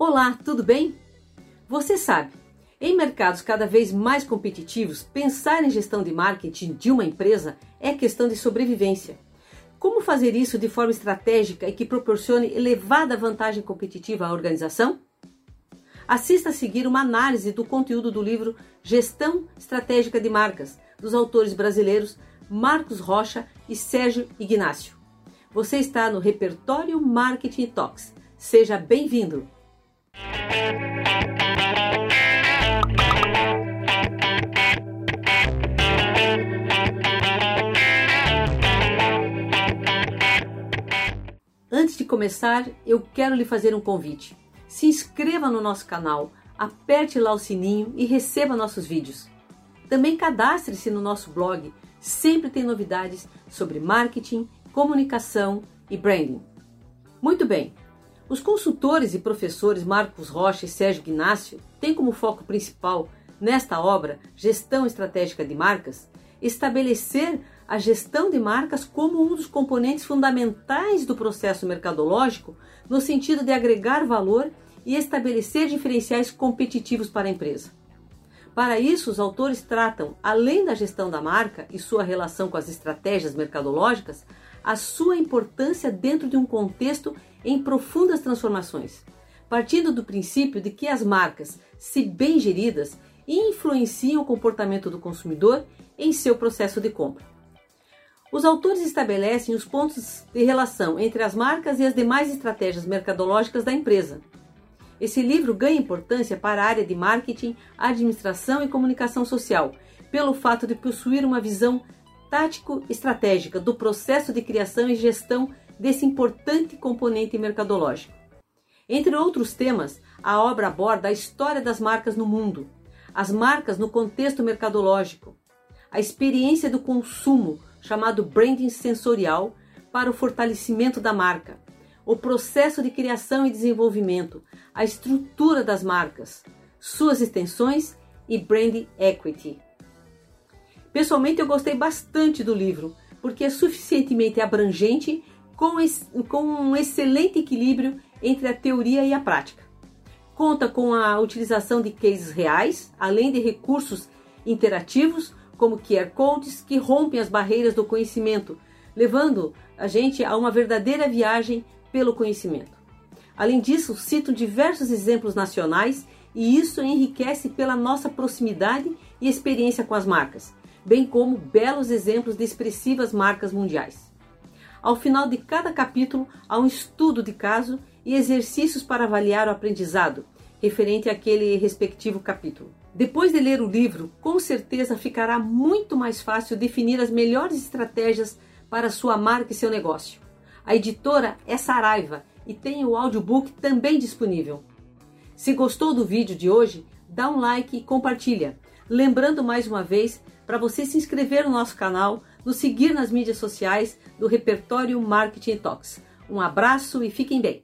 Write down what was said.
Olá, tudo bem? Você sabe, em mercados cada vez mais competitivos, pensar em gestão de marketing de uma empresa é questão de sobrevivência. Como fazer isso de forma estratégica e que proporcione elevada vantagem competitiva à organização? Assista a seguir uma análise do conteúdo do livro Gestão Estratégica de Marcas, dos autores brasileiros Marcos Rocha e Sérgio Ignácio. Você está no Repertório Marketing Talks. Seja bem-vindo! Antes de começar, eu quero lhe fazer um convite. Se inscreva no nosso canal, aperte lá o sininho e receba nossos vídeos. Também cadastre-se no nosso blog, sempre tem novidades sobre marketing, comunicação e branding. Muito bem, os consultores e professores Marcos Rocha e Sérgio Ignácio têm como foco principal, nesta obra, Gestão Estratégica de Marcas, estabelecer a gestão de marcas como um dos componentes fundamentais do processo mercadológico, no sentido de agregar valor e estabelecer diferenciais competitivos para a empresa. Para isso, os autores tratam, além da gestão da marca e sua relação com as estratégias mercadológicas, a sua importância dentro de um contexto em profundas transformações, partindo do princípio de que as marcas, se bem geridas, influenciam o comportamento do consumidor em seu processo de compra. Os autores estabelecem os pontos de relação entre as marcas e as demais estratégias mercadológicas da empresa. Esse livro ganha importância para a área de marketing, administração e comunicação social, pelo fato de possuir uma visão tático-estratégica do processo de criação e gestão desse importante componente mercadológico. Entre outros temas, a obra aborda a história das marcas no mundo, as marcas no contexto mercadológico, a experiência do consumo, chamado branding sensorial, para o fortalecimento da marca, o processo de criação e desenvolvimento, a estrutura das marcas, suas extensões e brand equity. Pessoalmente, eu gostei bastante do livro, porque é suficientemente abrangente com, com um excelente equilíbrio entre a teoria e a prática. Conta com a utilização de cases reais, além de recursos interativos, como QR codes, que rompem as barreiras do conhecimento, levando a gente a uma verdadeira viagem pelo conhecimento. Além disso, cito diversos exemplos nacionais e isso enriquece pela nossa proximidade e experiência com as marcas, bem como belos exemplos de expressivas marcas mundiais. Ao final de cada capítulo, há um estudo de caso e exercícios para avaliar o aprendizado referente àquele respectivo capítulo. Depois de ler o livro, com certeza ficará muito mais fácil definir as melhores estratégias para sua marca e seu negócio. A editora é Saraiva e tem o audiobook também disponível. Se gostou do vídeo de hoje, dá um like e compartilha. Lembrando mais uma vez para você se inscrever no nosso canal, nos seguir nas mídias sociais do repertório Marketing Talks. Um abraço e fiquem bem!